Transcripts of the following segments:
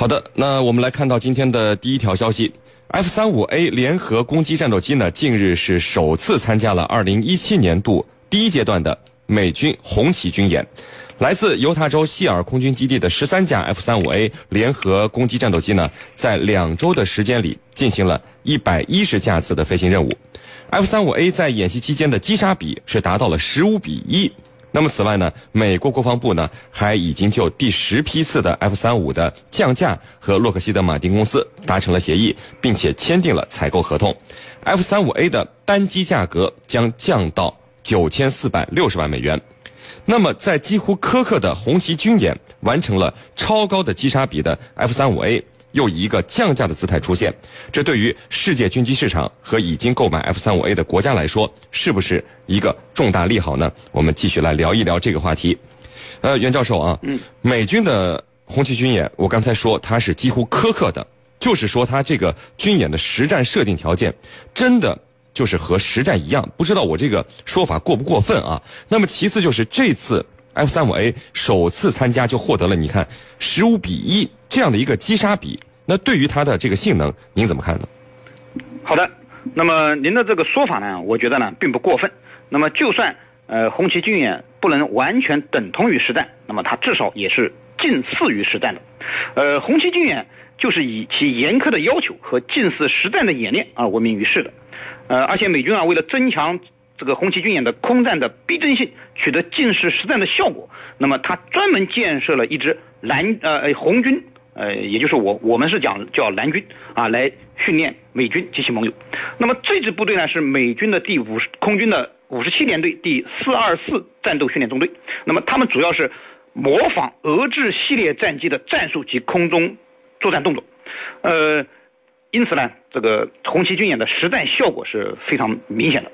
好的，那我们来看到今天的第一条消息，F 三五 A 联合攻击战斗机呢，近日是首次参加了二零一七年度第一阶段的美军红旗军演。来自犹他州希尔空军基地的十三架 F 三五 A 联合攻击战斗机呢，在两周的时间里进行了一百一十架次的飞行任务。F 三五 A 在演习期间的击杀比是达到了十五比一。那么此外呢，美国国防部呢还已经就第十批次的 F 三五的降价和洛克希德马丁公司达成了协议，并且签订了采购合同。F 三五 A 的单机价格将降到九千四百六十万美元。那么，在几乎苛刻的红旗军演完成了超高的击杀比的 F 三五 A，又以一个降价的姿态出现，这对于世界军机市场和已经购买 F 三五 A 的国家来说，是不是一个重大利好呢？我们继续来聊一聊这个话题。呃，袁教授啊，嗯，美军的红旗军演，我刚才说它是几乎苛刻的，就是说它这个军演的实战设定条件真的。就是和实战一样，不知道我这个说法过不过分啊？那么其次就是这次 F 三五 A 首次参加就获得了，你看十五比一这样的一个击杀比，那对于它的这个性能，您怎么看呢？好的，那么您的这个说法呢，我觉得呢并不过分。那么就算呃红旗军演不能完全等同于实战，那么它至少也是近似于实战的。呃，红旗军演就是以其严苛的要求和近似实战的演练而闻名于世的。呃，而且美军啊，为了增强这个红旗军演的空战的逼真性，取得近似实战的效果，那么他专门建设了一支蓝呃红军，呃，也就是我我们是讲叫蓝军啊，来训练美军及其盟友。那么这支部队呢，是美军的第五十空军的五十七联队第四二四战斗训练中队。那么他们主要是模仿俄制系列战机的战术及空中作战动作，呃。因此呢，这个红旗军演的实战效果是非常明显的。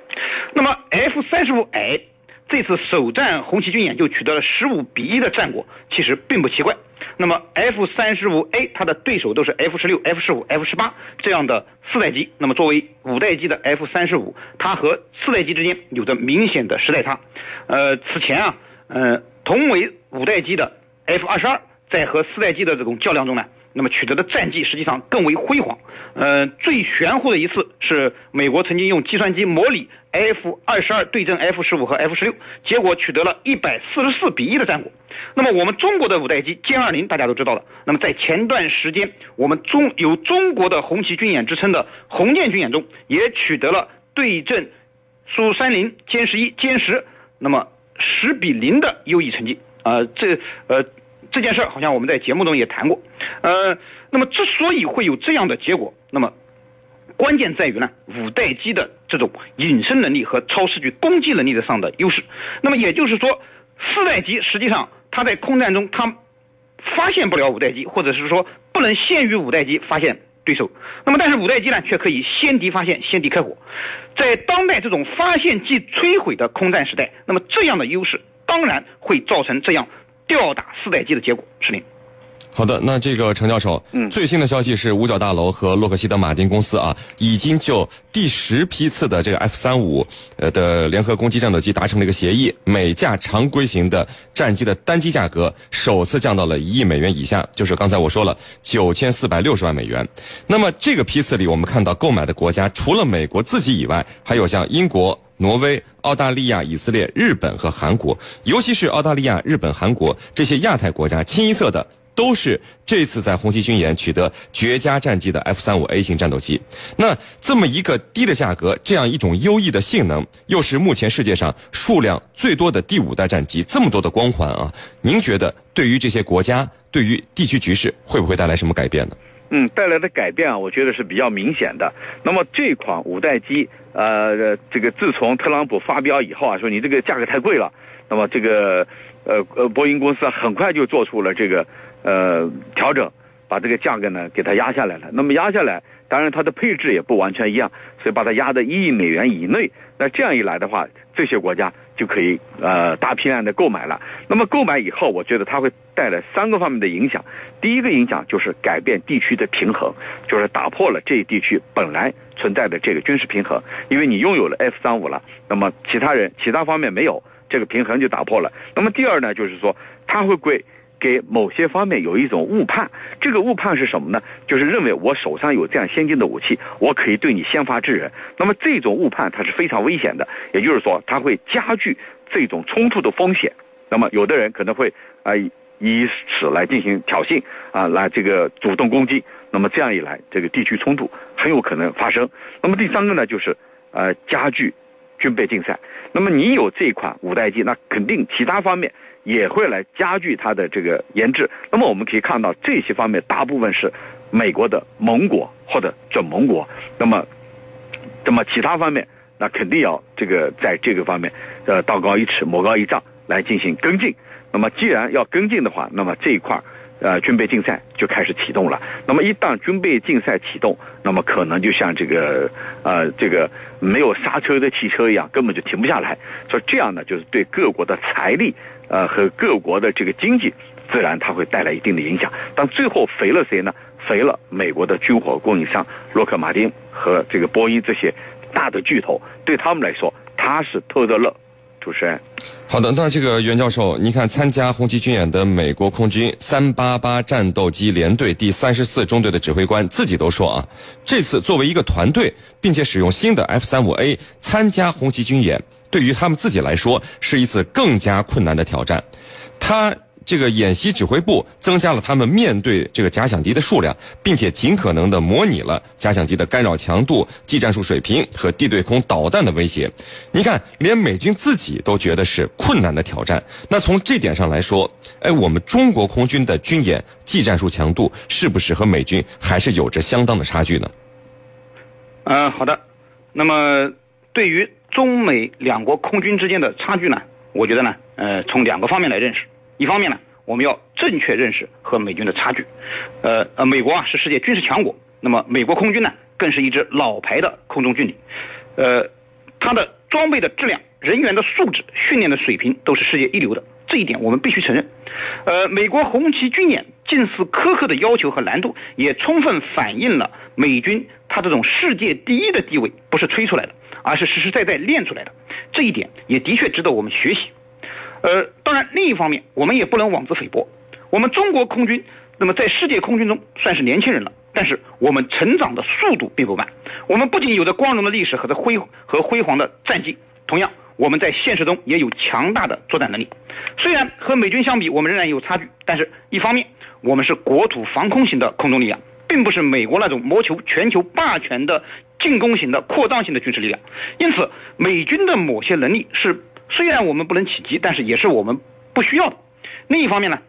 那么 F 三十五 A 这次首战红旗军演就取得了十五比一的战果，其实并不奇怪。那么 F 三十五 A 它的对手都是 F 十六、F 十五、F 十八这样的四代机。那么作为五代机的 F 三十五，它和四代机之间有着明显的时代差。呃，此前啊，呃，同为五代机的 F 二十二在和四代机的这种较量中呢。那么取得的战绩实际上更为辉煌，呃，最玄乎的一次是美国曾经用计算机模拟 F 二十二对阵 F 十五和 F 十六，结果取得了一百四十四比一的战果。那么我们中国的五代机歼二零大家都知道了，那么在前段时间我们中有中国的红旗军演之称的红箭军演中，也取得了对阵苏三零歼十一歼十，那么十比零的优异成绩啊，这呃。这件事儿好像我们在节目中也谈过，呃，那么之所以会有这样的结果，那么关键在于呢五代机的这种隐身能力和超视距攻击能力的上的优势。那么也就是说，四代机实际上它在空战中它发现不了五代机，或者是说不能限于五代机发现对手。那么但是五代机呢却可以先敌发现，先敌开火。在当代这种发现即摧毁的空战时代，那么这样的优势当然会造成这样。吊打四代机的结果是零。好的，那这个程教授，嗯，最新的消息是五角大楼和洛克希德马丁公司啊，已经就第十批次的这个 F 三五呃的联合攻击战斗机达成了一个协议，每架常规型的战机的单机价格首次降到了一亿美元以下，就是刚才我说了九千四百六十万美元。那么这个批次里，我们看到购买的国家除了美国自己以外，还有像英国。挪威、澳大利亚、以色列、日本和韩国，尤其是澳大利亚、日本、韩国这些亚太国家，清一色的都是这次在红旗军演取得绝佳战绩的 F 三五 A 型战斗机。那这么一个低的价格，这样一种优异的性能，又是目前世界上数量最多的第五代战机，这么多的光环啊！您觉得对于这些国家，对于地区局势，会不会带来什么改变呢？嗯，带来的改变啊，我觉得是比较明显的。那么这款五代机，呃，这个自从特朗普发飙以后啊，说你这个价格太贵了，那么这个，呃呃，波音公司很快就做出了这个呃调整，把这个价格呢给它压下来了。那么压下来，当然它的配置也不完全一样，所以把它压在一亿美元以内。那这样一来的话，这些国家。就可以呃大批量的购买了。那么购买以后，我觉得它会带来三个方面的影响。第一个影响就是改变地区的平衡，就是打破了这一地区本来存在的这个军事平衡。因为你拥有了 F 三五了，那么其他人其他方面没有，这个平衡就打破了。那么第二呢，就是说它会贵给某些方面有一种误判。这个误判是什么呢？就是认为我手上有这样先进的武器，我可以对你先发制人。那么这种误判它是非常危险的，也就是说，它会加剧这种冲突的风险。那么有的人可能会啊以此来进行挑衅啊，来这个主动攻击。那么这样一来，这个地区冲突很有可能发生。那么第三个呢，就是呃加剧军备竞赛。那么你有这款五代机，那肯定其他方面也会来加剧它的这个研制。那么我们可以看到，这些方面大部分是美国的盟国或者准盟国。那么，那么其他方面，那肯定要这个在这个方面，呃，道高一尺，魔高一丈来进行跟进。那么既然要跟进的话，那么这一块儿呃，军备竞赛就开始启动了。那么一旦军备竞赛启动，那么可能就像这个呃，这个没有刹车的汽车一样，根本就停不下来。所以这样呢，就是对各国的财力呃和各国的这个经济，自然它会带来一定的影响。但最后肥了谁呢？肥了美国的军火供应商洛克马丁和这个波音这些大的巨头，对他们来说，他是偷的乐。主持人，好的，那这个袁教授，你看参加红旗军演的美国空军三八八战斗机联队第三十四中队的指挥官自己都说啊，这次作为一个团队，并且使用新的 F 三五 A 参加红旗军演，对于他们自己来说是一次更加困难的挑战。他。这个演习指挥部增加了他们面对这个假想敌的数量，并且尽可能的模拟了假想敌的干扰强度、技战术水平和地对空导弹的威胁。你看，连美军自己都觉得是困难的挑战。那从这点上来说，哎，我们中国空军的军演技战术强度是不是和美军还是有着相当的差距呢？嗯，好的。那么，对于中美两国空军之间的差距呢，我觉得呢，呃，从两个方面来认识。一方面呢，我们要正确认识和美军的差距，呃呃，美国啊是世界军事强国，那么美国空军呢更是一支老牌的空中军旅，呃，它的装备的质量、人员的素质、训练的水平都是世界一流的，这一点我们必须承认。呃，美国红旗军演近似苛刻的要求和难度，也充分反映了美军它这种世界第一的地位不是吹出来的，而是实实在在练出来的，这一点也的确值得我们学习。呃，当然，另一方面，我们也不能妄自菲薄。我们中国空军，那么在世界空军中算是年轻人了，但是我们成长的速度并不慢。我们不仅有着光荣的历史和辉和辉煌的战绩，同样，我们在现实中也有强大的作战能力。虽然和美军相比，我们仍然有差距，但是一方面，我们是国土防空型的空中力量，并不是美国那种谋求全球霸权的进攻型的扩张型的军事力量。因此，美军的某些能力是。虽然我们不能企及，但是也是我们不需要的。另一方面呢，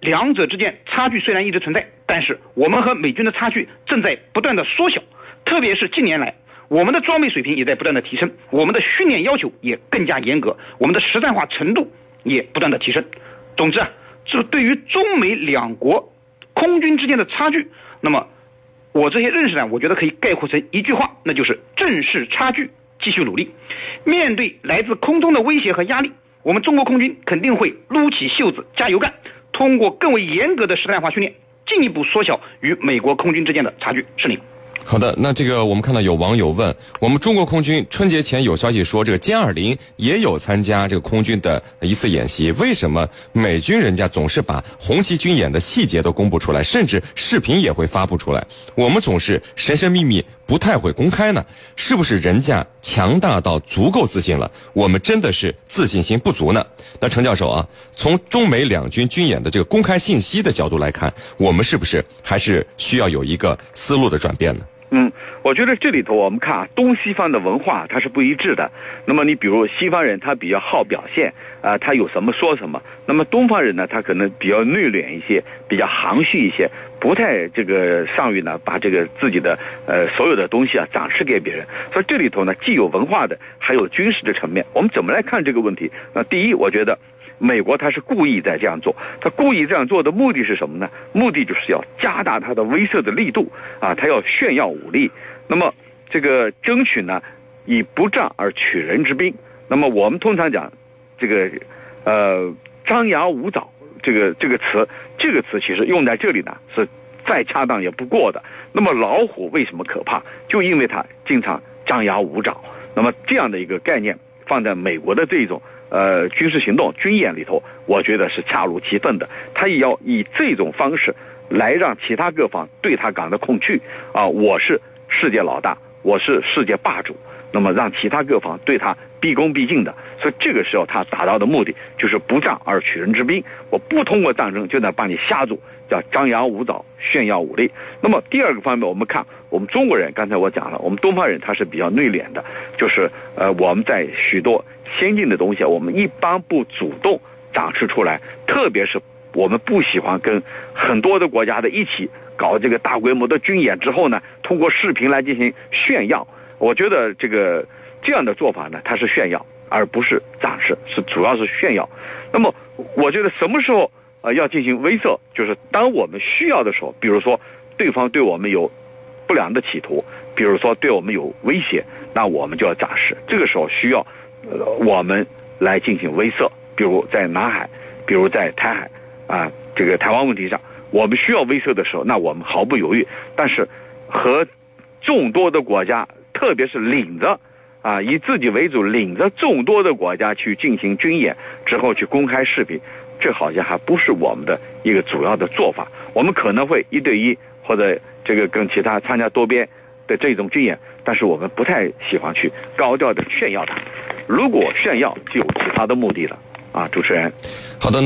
两者之间差距虽然一直存在，但是我们和美军的差距正在不断的缩小。特别是近年来，我们的装备水平也在不断的提升，我们的训练要求也更加严格，我们的实战化程度也不断的提升。总之啊，这对于中美两国空军之间的差距，那么我这些认识呢，我觉得可以概括成一句话，那就是正视差距。继续努力，面对来自空中的威胁和压力，我们中国空军肯定会撸起袖子加油干，通过更为严格的实战化训练，进一步缩小与美国空军之间的差距。是你。好的，那这个我们看到有网友问，我们中国空军春节前有消息说，这个歼二零也有参加这个空军的一次演习，为什么美军人家总是把红旗军演的细节都公布出来，甚至视频也会发布出来，我们总是神神秘秘，不太会公开呢？是不是人家强大到足够自信了，我们真的是自信心不足呢？那程教授啊，从中美两军军演的这个公开信息的角度来看，我们是不是还是需要有一个思路的转变呢？嗯，我觉得这里头我们看啊，东西方的文化它是不一致的。那么你比如西方人他比较好表现啊，他有什么说什么。那么东方人呢，他可能比较内敛一些，比较含蓄一些，不太这个善于呢把这个自己的呃所有的东西啊展示给别人。所以这里头呢，既有文化的，还有军事的层面。我们怎么来看这个问题？那第一，我觉得。美国他是故意在这样做，他故意这样做的目的是什么呢？目的就是要加大他的威慑的力度啊，他要炫耀武力。那么这个争取呢，以不战而取人之兵。那么我们通常讲这个呃张牙舞爪这个这个词，这个词其实用在这里呢是再恰当也不过的。那么老虎为什么可怕？就因为它经常张牙舞爪。那么这样的一个概念放在美国的这种。呃军事行动、军演里头，我觉得是恰如其分的。他也要以这种方式来让其他各方对他感到恐惧啊！我是世界老大，我是世界霸主，那么让其他各方对他毕恭毕敬的。所以这个时候他达到的目的就是不战而取人之兵，我不通过战争就能把你吓住，叫张牙舞爪、炫耀武力。那么第二个方面，我们看我们中国人，刚才我讲了，我们东方人他是比较内敛的，就是呃我们在许多先进的东西，我们一般不主动展示出来，特别是我们不喜欢跟很多的国家的一起搞这个大规模的军演之后呢，通过视频来进行炫耀。我觉得这个这样的做法呢，它是炫耀。而不是展示，是主要是炫耀。那么，我觉得什么时候呃要进行威慑，就是当我们需要的时候，比如说对方对我们有不良的企图，比如说对我们有威胁，那我们就要展示。这个时候需要呃我们来进行威慑，比如在南海，比如在台海啊这个台湾问题上，我们需要威慑的时候，那我们毫不犹豫。但是和众多的国家，特别是领着。啊，以自己为主，领着众多的国家去进行军演之后去公开视频，这好像还不是我们的一个主要的做法。我们可能会一对一或者这个跟其他参加多边的这种军演，但是我们不太喜欢去高调的炫耀它。如果炫耀，就有其他的目的了。啊，主持人，好的。